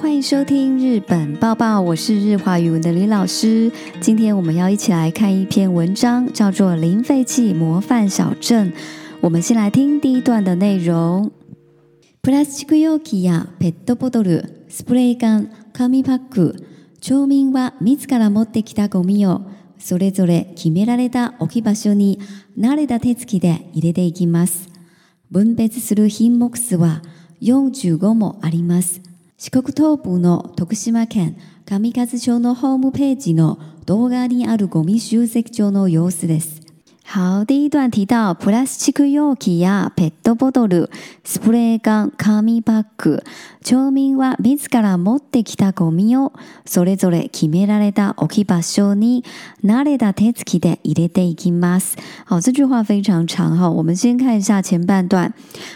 欢迎收听《日本报报》，我是日华语文的李老师。今天我们要一起来看一篇文章，叫做《零废弃模范小镇》。我们先来听第一段的内容。町民は自ら持ってきたゴミをそれぞれ決められた置き場所に慣れた手つきで入れていきます。分別する品目数は四十もあります。四国東部の徳島県上勝町のホームページの動画にあるゴミ集積場の様子です。好，第一段提到プラスチック容器やペットボトル、スプレー缶、紙バッグ。町民は自ら持ってきたゴミをそれぞれ決められた置き場所に慣れた手つきで入れていきます。好，这句话非常长哈，我们先看一下前半段。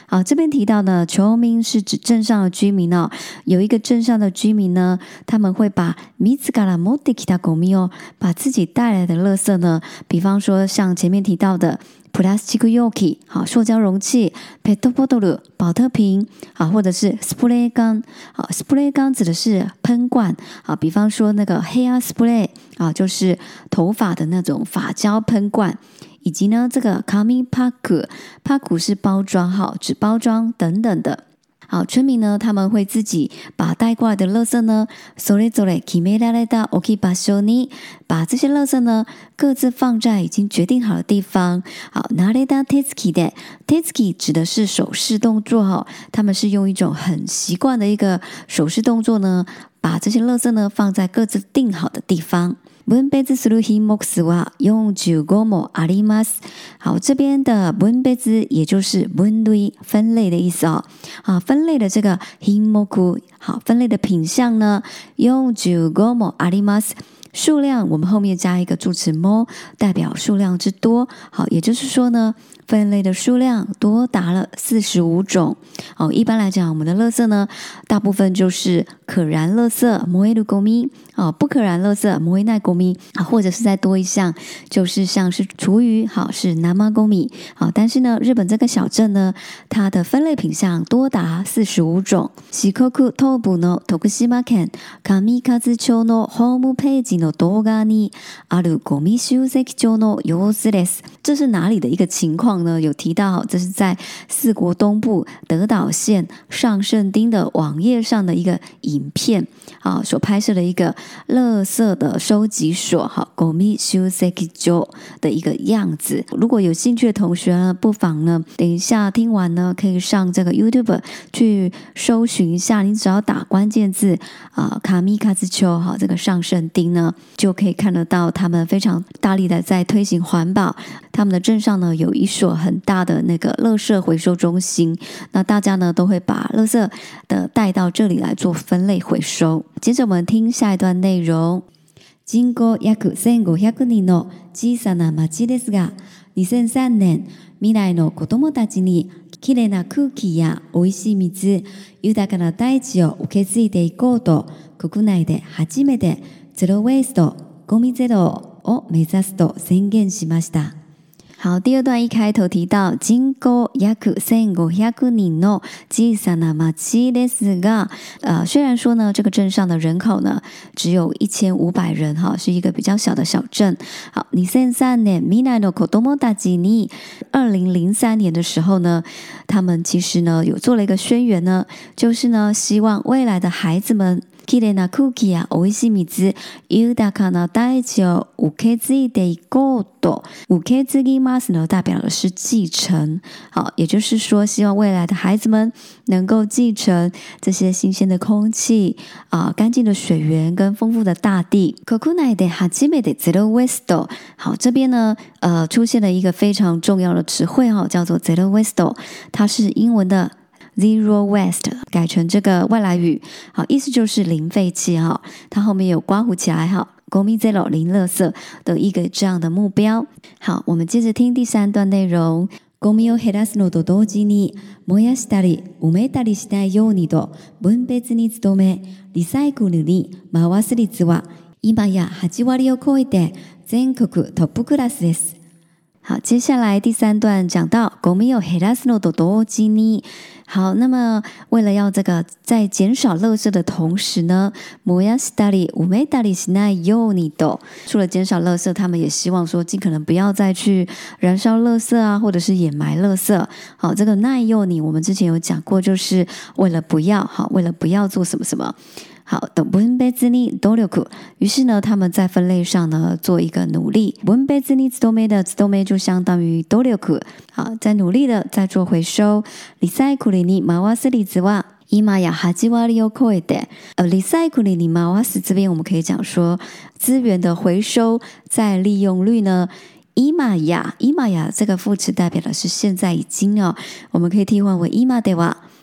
好，这边提到呢，町民是指镇上的居民哦。有一个镇上的居民呢，他们会把自ら持ってきたゴミを把自己带来的垃圾呢，比方说像前面。提到的 plastic yoki 好，塑胶容器；pet bottle 保特瓶，好，或者是 spray gun 好，spray gun 指的是喷罐，啊，比方说那个 hair spray，啊，就是头发的那种发胶喷罐，以及呢，这个 c o m i n g pack，pack 是包装，好，纸包装等等的。好，村民呢？他们会自己把带过来的垃圾呢，それぞれ k i m e da da，我可把把这些垃圾呢，各自放在已经决定好的地方。好拿 a d t e s k 的 t s k 指的是手势动作哦，他们是用一种很习惯的一个手势动作呢，把这些垃圾呢放在各自定好的地方。分別する品目数は用具ごもあります。好，这边的分別也就是分类分类的意思哦。啊，分类的这个品目，好，分类的品相呢，用具ごもあります。数量，我们后面加一个助词 mo，代表数量之多。好，也就是说呢，分类的数量多达了四十五种。哦，一般来讲，我们的垃圾呢，大部分就是可燃垃圾 moe nago m 哦，不可燃垃圾 moe nai go mi，或者是再多一项，就是像是厨余，好是 nanma go m 好，但是呢，日本这个小镇呢，它的分类品项多达四十五种。しこくトップの徳島県神門町のホームページの動画にあるゴミ収集場の様子です。这是哪里的一个情况呢？有提到，这是在四国东部德岛县上圣丁的网页上的一个影片啊，所拍摄的一个垃圾的收集所哈，ゴミ収集場的一个样子。如果有兴趣的同学呢，不妨呢等一下听完呢，可以上这个 YouTube 去搜寻一下。你只要打关键字啊，卡米卡チ丘哈，这个上圣丁呢。就可以看得到，他们非常大力的在推行环保。他们的镇上呢，有一所很大的那个乐社回收中心，那大家呢都会把乐色的带到这里来做分类回收。接着我们听下一段内容：金谷約千五百人的小さな町ですが、二千三年、未来の子供たちに綺麗な空気や美味しい水、豊かな大地を受け継いでいこうと国内で初めて。ゼロウェイスト、ゴミゼロを目指すと宣言しました。好，第二段一开头提到人口約千五百人の小さな町ですが、呃，虽然说呢，这个镇上的人口呢只有一千五百人哈，是一个比较小的小镇。好，二零零三年的时候呢，他们其实呢有做了一个宣言呢，就是呢希望未来的孩子们。きれいな空気やおいしい水、豊かな大地を受け継いでいこうと受け継ぎますの代表の出継承，好，也就是说，希望未来的孩子们能够继承这些新鲜的空气、啊，干净的水源跟丰富的大地。Kokunai de hajime de zero wasteo，好，这边呢，呃，出现了一个非常重要的词汇哈，叫做 zero wasteo，它是英文的。zero waste 改成这个外来语，好，意思就是零废弃哈。它后面有刮胡起来哈。国民 zero 零垃圾的一个这样的目标。好，我们接着听第三段内容。ゴミを減らすのと同時に、燃やしたり埋めたりしないようにと分別に努め、リサイクルに回す率は今や8割を超えて全国トップクラスです。好，接下来第三段讲到，gomio h i r 多吉尼”。好，那么为了要这个在减少垃圾的同时呢，moyashi dali u m e 除了减少垃圾，他们也希望说尽可能不要再去燃烧垃圾啊，或者是掩埋垃圾。好，这个奈佑你，我们之前有讲过，就是为了不要好，为了不要做什么什么。好的波贝兹尼都六库于是呢他们在分类上呢做一个努力波贝兹尼子多梅的子多梅就相当于多六库好在努力的在做回收 lisai 库里尼马瓦斯里子哇 emi y a 呃 lisai 库里尼这边我们可以讲说资源的回收再利用率呢 emiya e 这个副词代表的是现在已经哦我们可以替换为 e m a d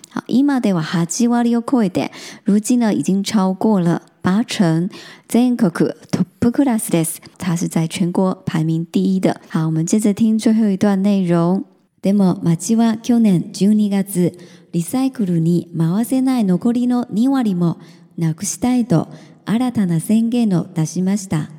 好，今では8割を超えて、如今呢已经超过了八成。全国トップクラスです。它是在全国排名第一的。好，我们接着听最后一段内容。でも町は去年12月、リサイクルに回せない残りの2割もなくしたいと新たな宣言を出しました。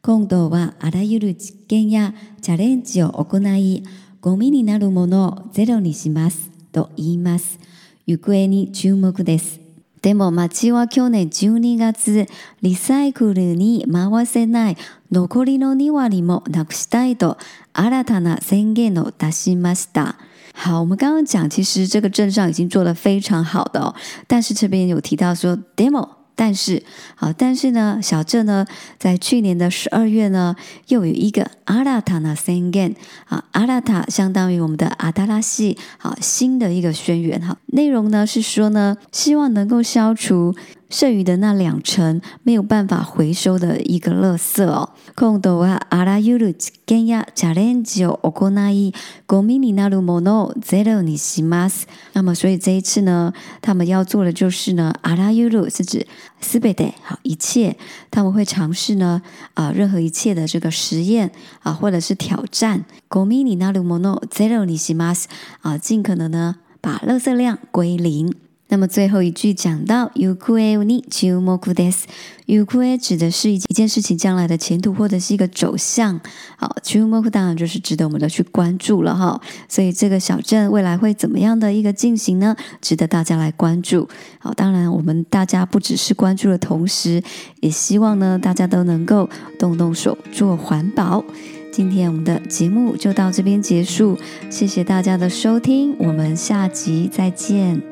今度はあらゆる実験やチャレンジを行い、ゴミになるものをゼロにしますと言います。行方に注目です。でも町は去年12月、リサイクルに回せない残りの2割もなくしたいと新たな宣言を出しました。好，我们刚刚讲，其实这个镇上已经做得非常好的、哦，但是这边有提到说，demo 但是，好，但是呢，小郑呢，在去年的十二月呢，又有一个阿拉塔纳新 gen 啊，阿拉塔相当于我们的阿达拉系，好，新的一个宣言哈，内容呢是说呢，希望能够消除。剩余的那两成没有办法回收的一个垃圾哦。那的就阿拉尤鲁是指四倍的，好一切，他一那么，所以这一次呢，他们要做的就是呢，阿拉尤鲁是指四倍的，好一切，他们会尝试呢，啊，任何一切的这个实验啊，或者是挑战。那么，所以这一次呢，他们要做的就是呢，呢，把任何量归零。那么最后一句讲到，yuku e ni to mo kudas yuku e 指的是一件事情将来的前途或者是一个走向。好，to mo k u d 然就是值得我们的去关注了哈。所以这个小镇未来会怎么样的一个进行呢？值得大家来关注。好，当然我们大家不只是关注的同时，也希望呢大家都能够动动手做环保。今天我们的节目就到这边结束，谢谢大家的收听，我们下集再见。